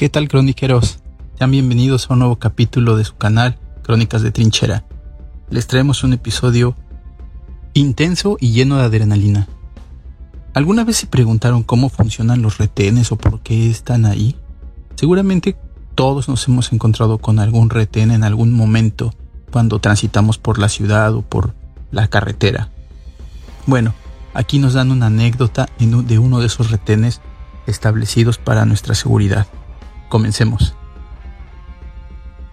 ¿Qué tal croniqueros? Sean bienvenidos a un nuevo capítulo de su canal Crónicas de Trinchera. Les traemos un episodio intenso y lleno de adrenalina. ¿Alguna vez se preguntaron cómo funcionan los retenes o por qué están ahí? Seguramente todos nos hemos encontrado con algún retén en algún momento cuando transitamos por la ciudad o por la carretera. Bueno, aquí nos dan una anécdota de uno de esos retenes establecidos para nuestra seguridad. Comencemos.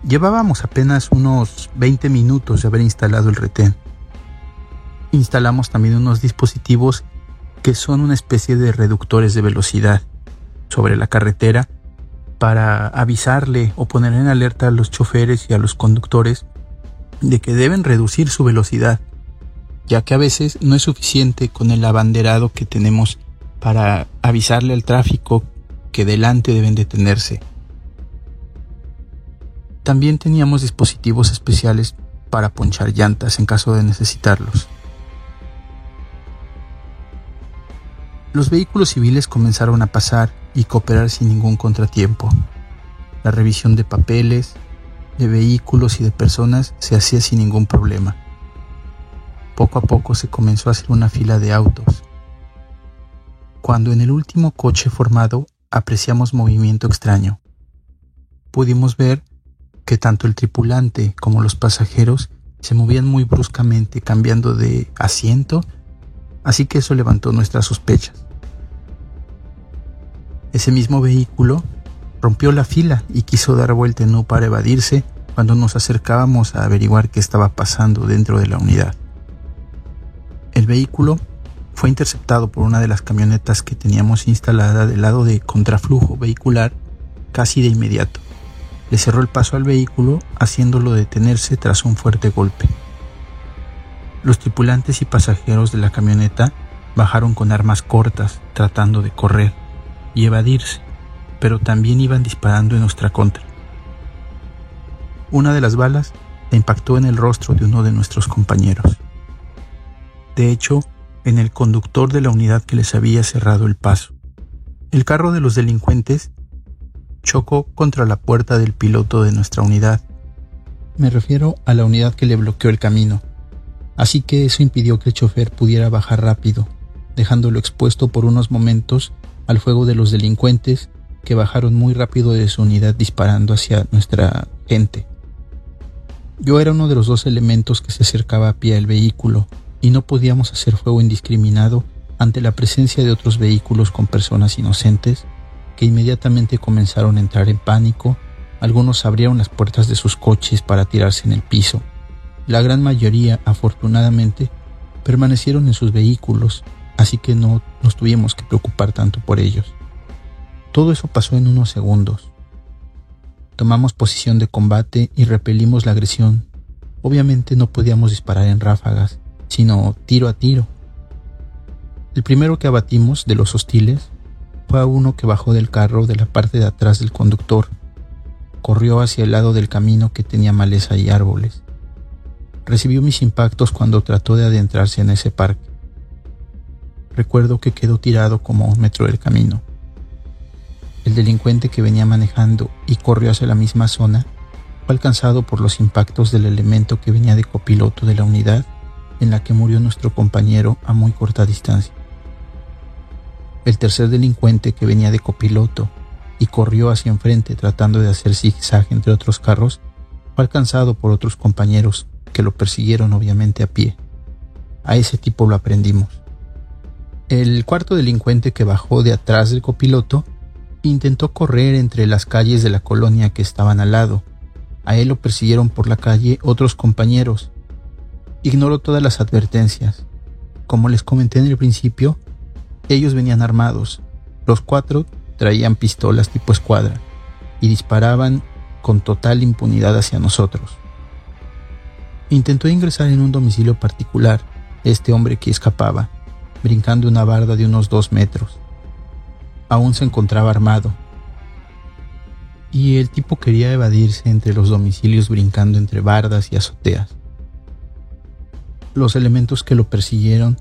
Llevábamos apenas unos 20 minutos de haber instalado el retén. Instalamos también unos dispositivos que son una especie de reductores de velocidad sobre la carretera para avisarle o poner en alerta a los choferes y a los conductores de que deben reducir su velocidad, ya que a veces no es suficiente con el abanderado que tenemos para avisarle al tráfico que delante deben detenerse. También teníamos dispositivos especiales para ponchar llantas en caso de necesitarlos. Los vehículos civiles comenzaron a pasar y cooperar sin ningún contratiempo. La revisión de papeles, de vehículos y de personas se hacía sin ningún problema. Poco a poco se comenzó a hacer una fila de autos. Cuando en el último coche formado apreciamos movimiento extraño. Pudimos ver que tanto el tripulante como los pasajeros se movían muy bruscamente cambiando de asiento, así que eso levantó nuestras sospechas. Ese mismo vehículo rompió la fila y quiso dar vuelta en U para evadirse cuando nos acercábamos a averiguar qué estaba pasando dentro de la unidad. El vehículo fue interceptado por una de las camionetas que teníamos instalada del lado de contraflujo vehicular casi de inmediato. Le cerró el paso al vehículo haciéndolo detenerse tras un fuerte golpe. Los tripulantes y pasajeros de la camioneta bajaron con armas cortas tratando de correr y evadirse, pero también iban disparando en nuestra contra. Una de las balas le impactó en el rostro de uno de nuestros compañeros. De hecho, en el conductor de la unidad que les había cerrado el paso. El carro de los delincuentes chocó contra la puerta del piloto de nuestra unidad. Me refiero a la unidad que le bloqueó el camino. Así que eso impidió que el chofer pudiera bajar rápido, dejándolo expuesto por unos momentos al fuego de los delincuentes que bajaron muy rápido de su unidad disparando hacia nuestra gente. Yo era uno de los dos elementos que se acercaba a pie al vehículo y no podíamos hacer fuego indiscriminado ante la presencia de otros vehículos con personas inocentes que inmediatamente comenzaron a entrar en pánico, algunos abrieron las puertas de sus coches para tirarse en el piso. La gran mayoría, afortunadamente, permanecieron en sus vehículos, así que no nos tuvimos que preocupar tanto por ellos. Todo eso pasó en unos segundos. Tomamos posición de combate y repelimos la agresión. Obviamente no podíamos disparar en ráfagas, sino tiro a tiro. El primero que abatimos de los hostiles fue a uno que bajó del carro de la parte de atrás del conductor. Corrió hacia el lado del camino que tenía maleza y árboles. Recibió mis impactos cuando trató de adentrarse en ese parque. Recuerdo que quedó tirado como un metro del camino. El delincuente que venía manejando y corrió hacia la misma zona fue alcanzado por los impactos del elemento que venía de copiloto de la unidad en la que murió nuestro compañero a muy corta distancia. El tercer delincuente que venía de copiloto y corrió hacia enfrente tratando de hacer zigzag entre otros carros, fue alcanzado por otros compañeros que lo persiguieron obviamente a pie. A ese tipo lo aprendimos. El cuarto delincuente que bajó de atrás del copiloto intentó correr entre las calles de la colonia que estaban al lado. A él lo persiguieron por la calle otros compañeros, Ignoró todas las advertencias. Como les comenté en el principio, ellos venían armados. Los cuatro traían pistolas tipo escuadra y disparaban con total impunidad hacia nosotros. Intentó ingresar en un domicilio particular este hombre que escapaba, brincando una barda de unos dos metros. Aún se encontraba armado. Y el tipo quería evadirse entre los domicilios brincando entre bardas y azoteas. Los elementos que lo persiguieron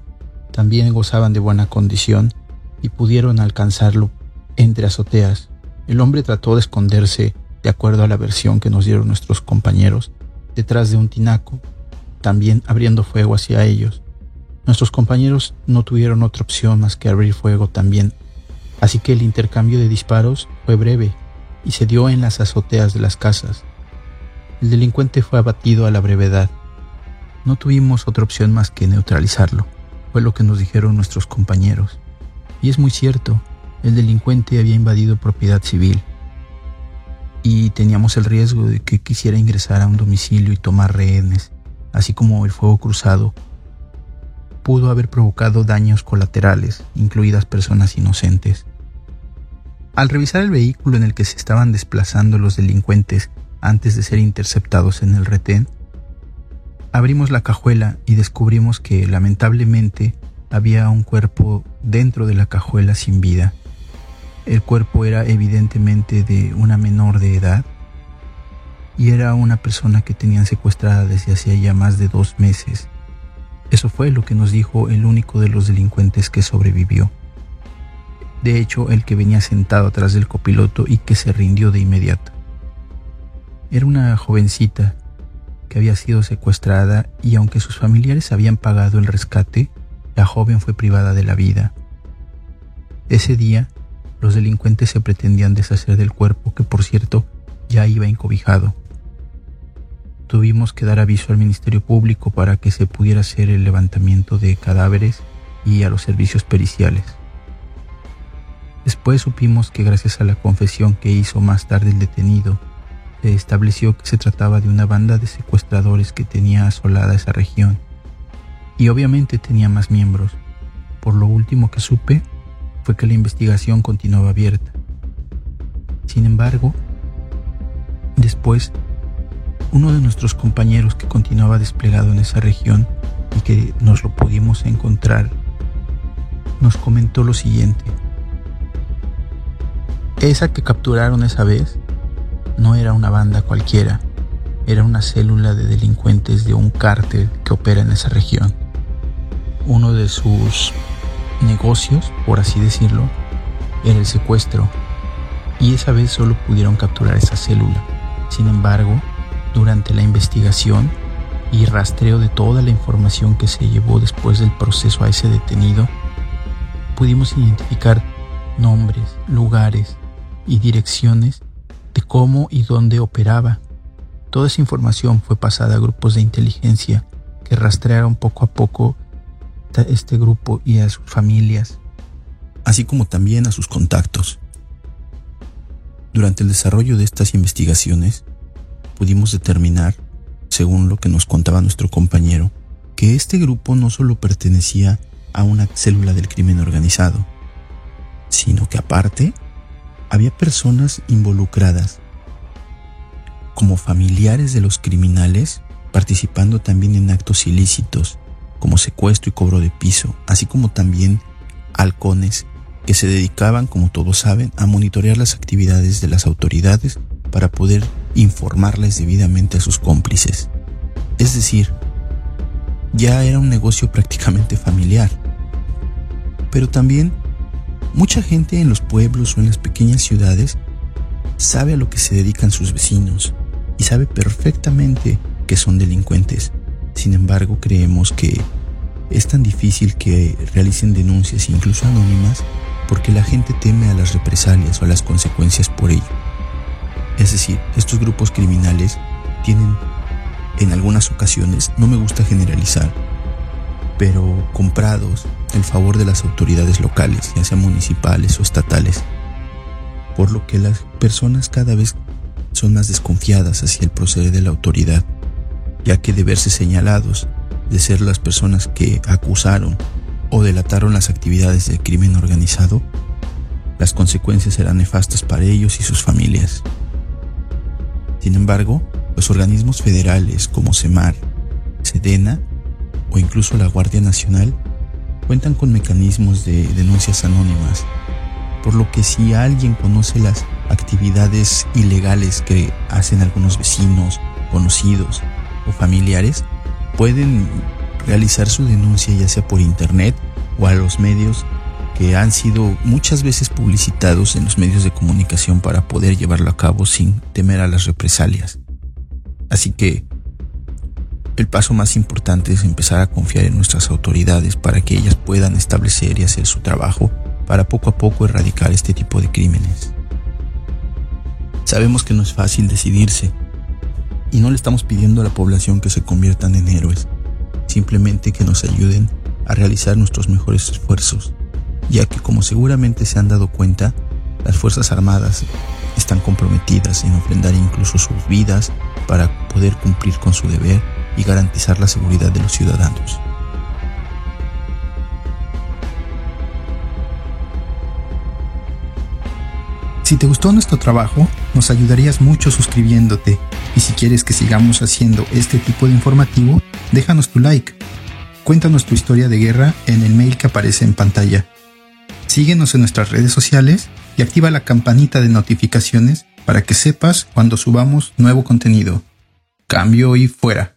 también gozaban de buena condición y pudieron alcanzarlo entre azoteas, El hombre trató de esconderse, de acuerdo a la versión que nos dieron nuestros compañeros, detrás de un tinaco, también abriendo fuego hacia ellos. Nuestros compañeros no tuvieron otra opción más que abrir fuego también, así que el intercambio de disparos fue breve y se dio en las azoteas de las casas. El delincuente fue abatido a la brevedad. No tuvimos otra opción más que neutralizarlo, fue lo que nos dijeron nuestros compañeros. Y es muy cierto, el delincuente había invadido propiedad civil y teníamos el riesgo de que quisiera ingresar a un domicilio y tomar rehenes, así como el fuego cruzado pudo haber provocado daños colaterales, incluidas personas inocentes. Al revisar el vehículo en el que se estaban desplazando los delincuentes antes de ser interceptados en el retén, abrimos la cajuela y descubrimos que lamentablemente había un cuerpo dentro de la cajuela sin vida. El cuerpo era evidentemente de una menor de edad y era una persona que tenían secuestrada desde hacía ya más de dos meses eso fue lo que nos dijo el único de los delincuentes que sobrevivió. De hecho, el que venía sentado atrás del copiloto y que se rindió de inmediato. Era una jovencita que había sido secuestrada y aunque sus familiares habían pagado el rescate, la joven fue privada de la vida. Ese día, los delincuentes se pretendían deshacer del cuerpo que por cierto ya iba encobijado tuvimos que dar aviso al Ministerio Público para que se pudiera hacer el levantamiento de cadáveres y a los servicios periciales. Después supimos que gracias a la confesión que hizo más tarde el detenido, se estableció que se trataba de una banda de secuestradores que tenía asolada esa región. Y obviamente tenía más miembros. Por lo último que supe fue que la investigación continuaba abierta. Sin embargo, después uno de nuestros compañeros que continuaba desplegado en esa región y que nos lo pudimos encontrar, nos comentó lo siguiente. Esa que capturaron esa vez no era una banda cualquiera, era una célula de delincuentes de un cártel que opera en esa región. Uno de sus negocios, por así decirlo, era el secuestro, y esa vez solo pudieron capturar esa célula. Sin embargo, durante la investigación y rastreo de toda la información que se llevó después del proceso a ese detenido, pudimos identificar nombres, lugares y direcciones de cómo y dónde operaba. Toda esa información fue pasada a grupos de inteligencia que rastrearon poco a poco este grupo y a sus familias, así como también a sus contactos. Durante el desarrollo de estas investigaciones, pudimos determinar, según lo que nos contaba nuestro compañero, que este grupo no solo pertenecía a una célula del crimen organizado, sino que aparte había personas involucradas como familiares de los criminales participando también en actos ilícitos como secuestro y cobro de piso, así como también halcones que se dedicaban, como todos saben, a monitorear las actividades de las autoridades para poder informarles debidamente a sus cómplices. Es decir, ya era un negocio prácticamente familiar. Pero también mucha gente en los pueblos o en las pequeñas ciudades sabe a lo que se dedican sus vecinos y sabe perfectamente que son delincuentes. Sin embargo, creemos que es tan difícil que realicen denuncias incluso anónimas porque la gente teme a las represalias o a las consecuencias por ello. Es decir, estos grupos criminales tienen en algunas ocasiones, no me gusta generalizar, pero comprados el favor de las autoridades locales, ya sean municipales o estatales, por lo que las personas cada vez son más desconfiadas hacia el proceder de la autoridad, ya que de verse señalados de ser las personas que acusaron o delataron las actividades del crimen organizado, las consecuencias serán nefastas para ellos y sus familias. Sin embargo, los organismos federales como CEMAR, SEDENA o incluso la Guardia Nacional cuentan con mecanismos de denuncias anónimas, por lo que si alguien conoce las actividades ilegales que hacen algunos vecinos, conocidos o familiares, pueden realizar su denuncia ya sea por internet o a los medios que han sido muchas veces publicitados en los medios de comunicación para poder llevarlo a cabo sin temer a las represalias. Así que el paso más importante es empezar a confiar en nuestras autoridades para que ellas puedan establecer y hacer su trabajo para poco a poco erradicar este tipo de crímenes. Sabemos que no es fácil decidirse y no le estamos pidiendo a la población que se conviertan en héroes, simplemente que nos ayuden a realizar nuestros mejores esfuerzos, ya que como seguramente se han dado cuenta, las Fuerzas Armadas están comprometidas en ofrendar incluso sus vidas para poder cumplir con su deber y garantizar la seguridad de los ciudadanos. Si te gustó nuestro trabajo, nos ayudarías mucho suscribiéndote y si quieres que sigamos haciendo este tipo de informativo, déjanos tu like. Cuéntanos tu historia de guerra en el mail que aparece en pantalla. Síguenos en nuestras redes sociales y activa la campanita de notificaciones para que sepas cuando subamos nuevo contenido. Cambio y fuera.